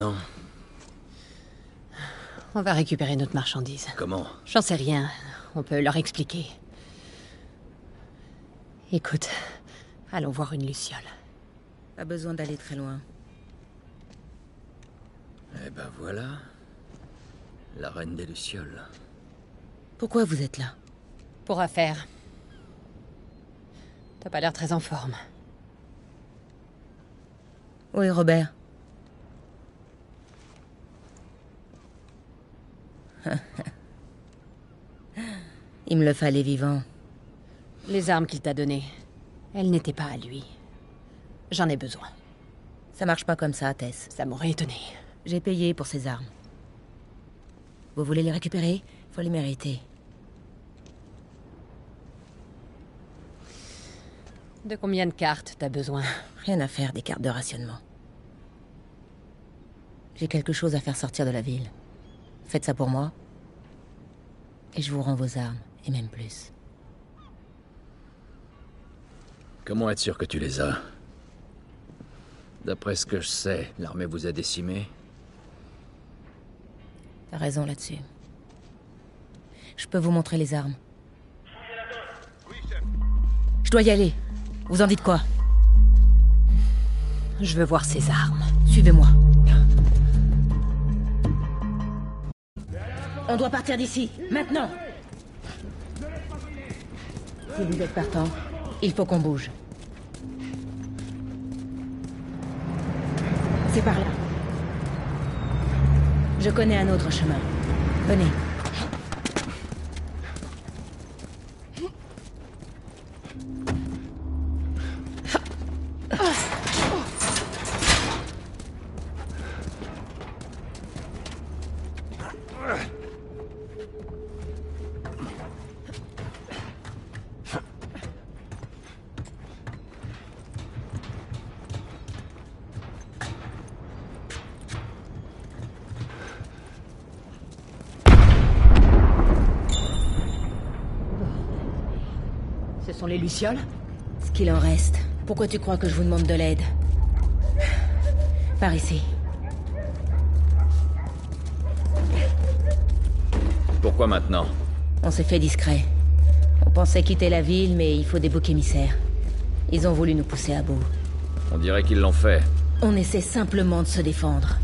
Non. On va récupérer notre marchandise. Comment? J'en sais rien. On peut leur expliquer. Écoute, allons voir une luciole. Pas besoin d'aller très loin. Eh ben voilà. La reine des Lucioles. Pourquoi vous êtes là? Pour affaire. T'as pas l'air très en forme. Où est Robert Il me le fallait vivant. Les armes qu'il t'a données, elles n'étaient pas à lui. J'en ai besoin. Ça marche pas comme ça, Tess. Ça m'aurait étonné. J'ai payé pour ces armes. Vous voulez les récupérer? Faut les mériter. De combien de cartes t'as besoin? Rien à faire des cartes de rationnement. J'ai quelque chose à faire sortir de la ville. Faites ça pour moi. Et je vous rends vos armes, et même plus. Comment être sûr que tu les as? D'après ce que je sais, l'armée vous a décimé. T'as raison là-dessus. Je peux vous montrer les armes. Je dois y aller. Vous en dites quoi? Je veux voir ces armes. Suivez-moi. On doit partir d'ici, maintenant. Si vous êtes partant, il faut qu'on bouge. C'est par là. Je connais un autre chemin. Venez. Sont les lucioles Ce qu'il en reste. Pourquoi tu crois que je vous demande de l'aide Par ici. Pourquoi maintenant On s'est fait discret. On pensait quitter la ville, mais il faut des boucs émissaires. Ils ont voulu nous pousser à bout. On dirait qu'ils l'ont fait. On essaie simplement de se défendre.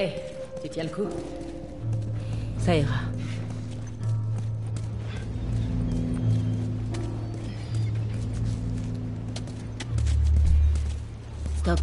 Hé, tu tiens le coup Ça ira. Stop.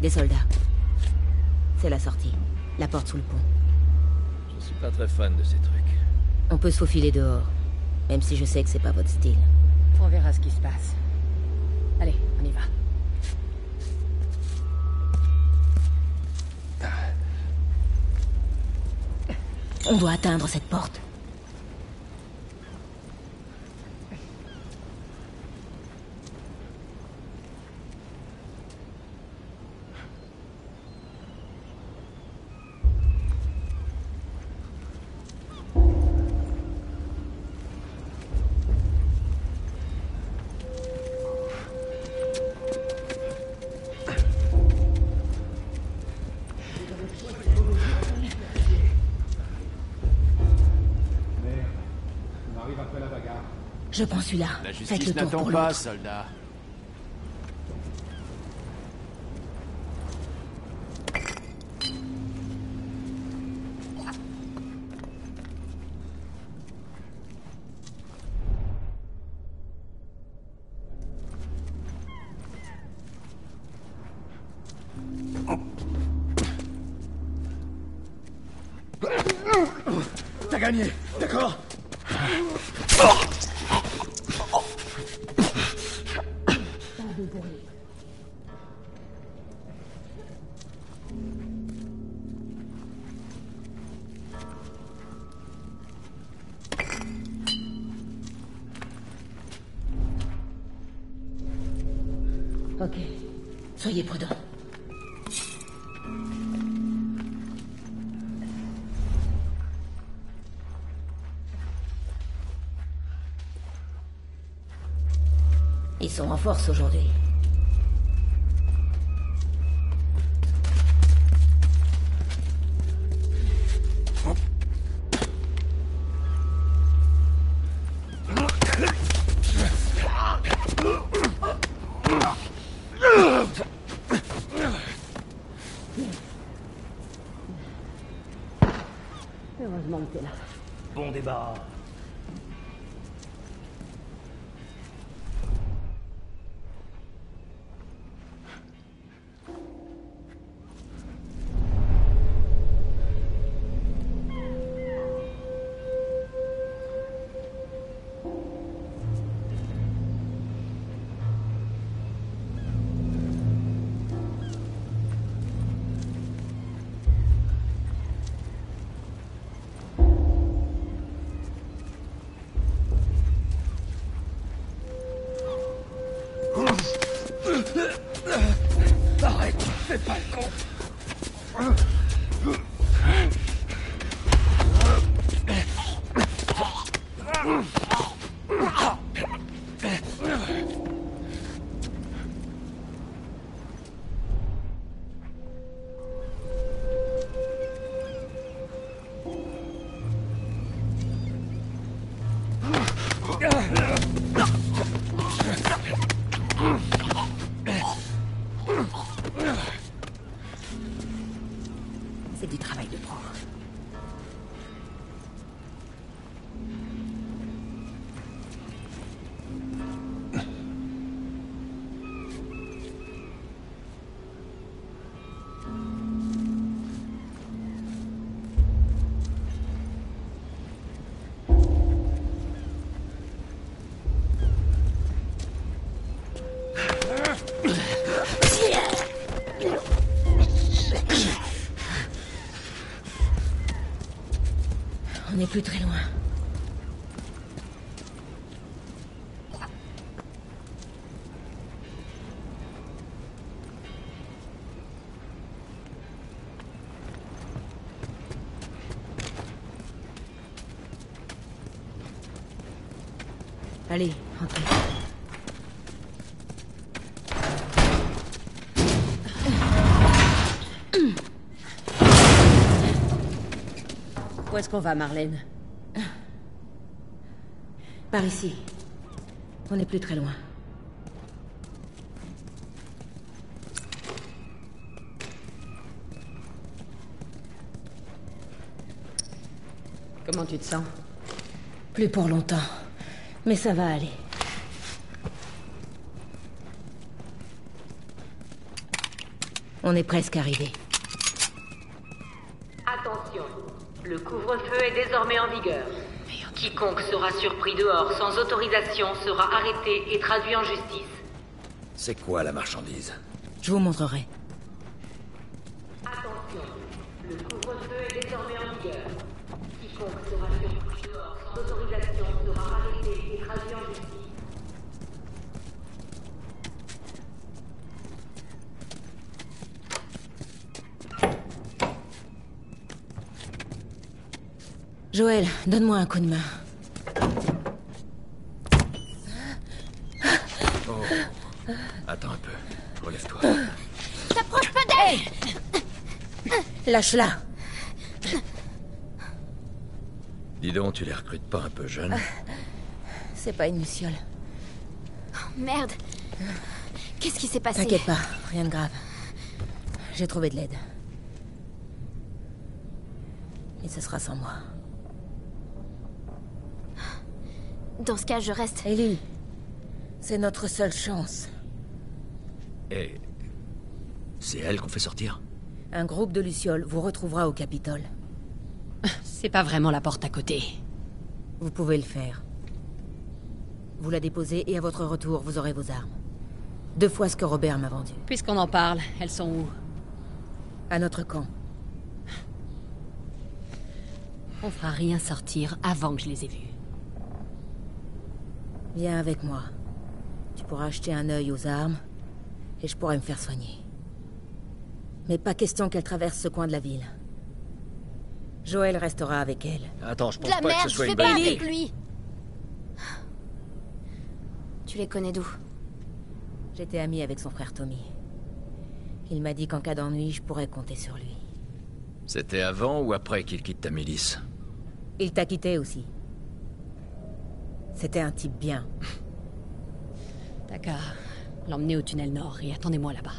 Des soldats. C'est la sortie. La porte sous le pont. Je suis pas très fan de ces trucs. On peut se faufiler dehors. Même si je sais que c'est pas votre style. On verra ce qui se passe. On doit atteindre cette porte. Je prends celui-là. La justice n'attend pas, soldat. T'as gagné, d'accord everybody. Ils sont en force aujourd'hui. C'est du travail de pro. On n'est plus très loin. Allez, entrez. Où est-ce qu'on va, Marlène Par ici. On n'est plus très loin. Comment tu te sens Plus pour longtemps. Mais ça va aller. On est presque arrivé. Le couvre-feu est désormais en vigueur. Quiconque sera surpris dehors sans autorisation sera arrêté et traduit en justice. C'est quoi la marchandise? Je vous montrerai. Attention, le couvre-feu est désormais en vigueur. Quiconque sera surpris dehors sans autorisation sera arrêté et traduit en justice. Joël, donne-moi un coup de main. Attends un peu. Relève-toi. Lâche-la. Dis donc, tu les recrutes pas un peu jeunes C'est pas une luciole. Merde. Qu'est-ce qui s'est passé? T'inquiète pas, rien de grave. J'ai trouvé de l'aide. Et ce sera sans moi. Dans ce cas, je reste. Ellie, c'est notre seule chance. Et... C'est elle qu'on fait sortir Un groupe de lucioles vous retrouvera au Capitole. C'est pas vraiment la porte à côté. Vous pouvez le faire. Vous la déposez et à votre retour, vous aurez vos armes. Deux fois ce que Robert m'a vendu. Puisqu'on en parle, elles sont où? À notre camp. On fera rien sortir avant que je les ai vues. Viens avec moi. Tu pourras acheter un œil aux armes Et je pourrais me faire soigner. Mais pas question qu'elle traverse ce coin de la ville. Joël restera avec elle. Attends, je pense la pas que merde, ce je soit fais une bonne idée. lui Tu les connais d'où? J'étais amie avec son frère Tommy. Il m'a dit qu'en cas d'ennui, je pourrais compter sur lui. C'était avant ou après qu'il quitte ta milice Il t'a quitté aussi. C'était un type bien. T'as qu'à l'emmener au tunnel nord et attendez-moi là-bas.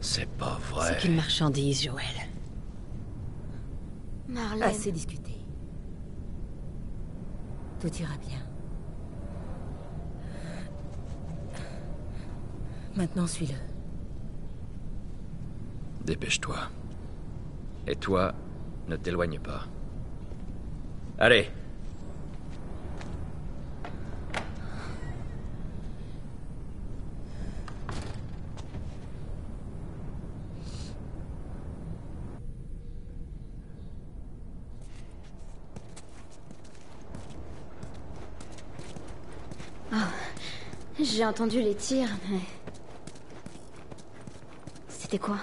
C'est pas vrai. C'est qu'une marchandise, Joël. Marlène. Assez discuté. Tout ira bien. Maintenant, suis-le. Dépêche-toi. Et toi, ne t'éloigne pas. Allez J'ai entendu les tirs, mais... C'était quoi?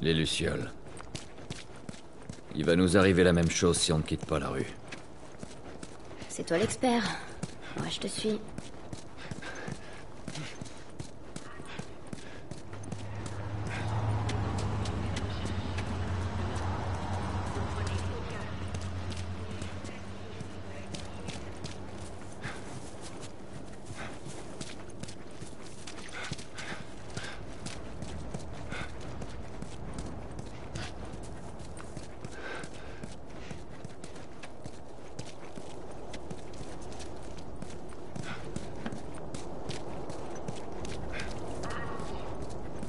Les Lucioles. Il va nous arriver la même chose si on ne quitte pas la rue. C'est toi l'expert. Moi, je te suis.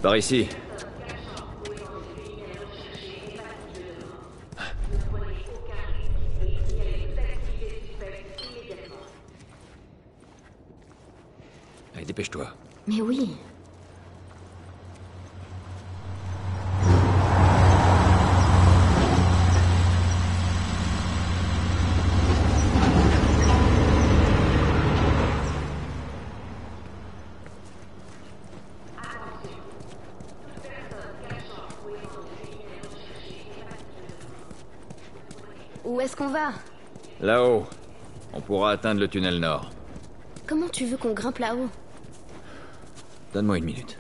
Par ici. Allez, dépêche-toi. Mais oui. Où est-ce qu'on va Là-haut. On pourra atteindre le tunnel nord. Comment tu veux qu'on grimpe là-haut? Donne-moi une minute.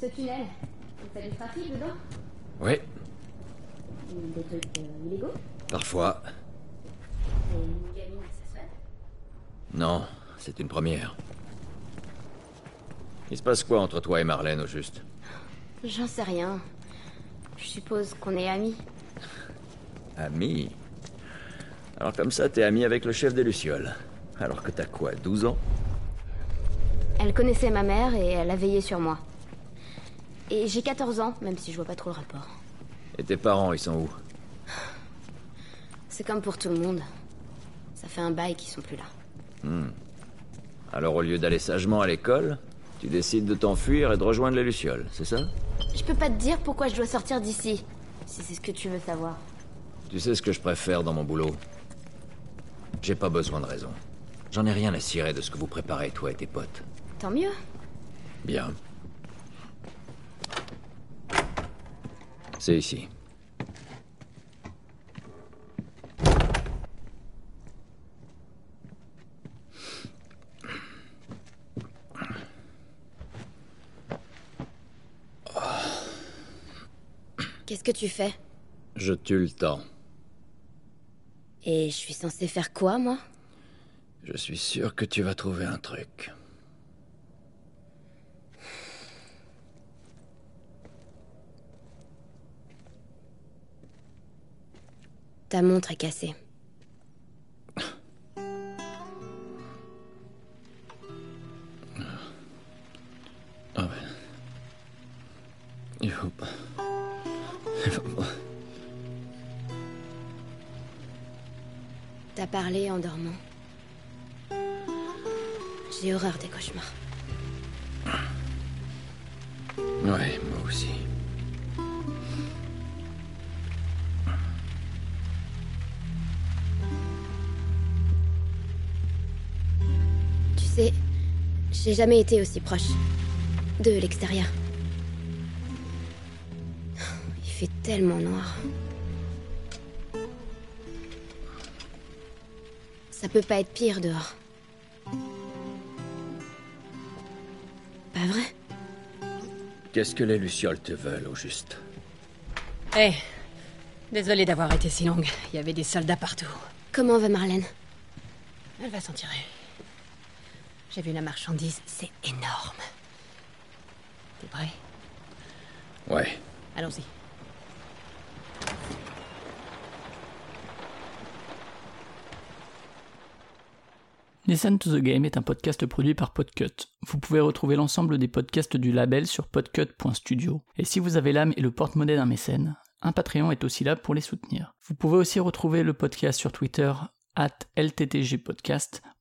Ce tunnel, fait du trafic dedans Oui, Des trucs euh, illégaux parfois. Et une gamine, ça se fait Non, c'est une première. Il se passe quoi entre toi et Marlène, au juste? J'en sais rien. Je suppose qu'on est amis. Ami Alors comme ça, t'es ami avec le chef des Lucioles. Alors que t'as quoi, 12 ans? Elle connaissait ma mère et elle a veillé sur moi. Et j'ai 14 ans, même si je vois pas trop le rapport. Et tes parents, ils sont où? C'est comme pour tout le monde. Ça fait un bail qu'ils sont plus là. Alors au lieu d'aller sagement à l'école, tu décides de t'enfuir et de rejoindre les Lucioles, c'est ça? Je peux pas te dire pourquoi je dois sortir d'ici, si c'est ce que tu veux savoir. Tu sais ce que je préfère dans mon boulot? J'ai pas besoin de raison. J'en ai rien à cirer de ce que vous préparez, toi et tes potes. Tant mieux. Bien. C'est ici. Qu'est-ce que tu fais? Je tue le temps. Et je suis censée faire quoi, moi? Je suis sûr que tu vas trouver un truc. Ta montre est cassée. Ah ouais. Il faut pas. Il faut pas. T'as parlé en dormant. J'ai horreur des cauchemars. Ouais, moi aussi. J'ai jamais été aussi proche de l'extérieur. Il fait tellement noir. Ça peut pas être pire dehors. Pas vrai? Qu'est-ce que les Lucioles te veulent, au juste? Hé Désolée d'avoir été si longue. Il y avait des soldats partout. Comment va Marlène? Elle va s'en tirer. J'ai vu la marchandise, c'est énorme. T'es prêt Ouais. Allons-y. Listen to the Game est un podcast produit par Podcut. Vous pouvez retrouver l'ensemble des podcasts du label sur podcut.studio. Et si vous avez l'âme et le porte-monnaie d'un mécène, un Patreon est aussi là pour les soutenir. Vous pouvez aussi retrouver le podcast sur Twitter, at LTTGpodcast,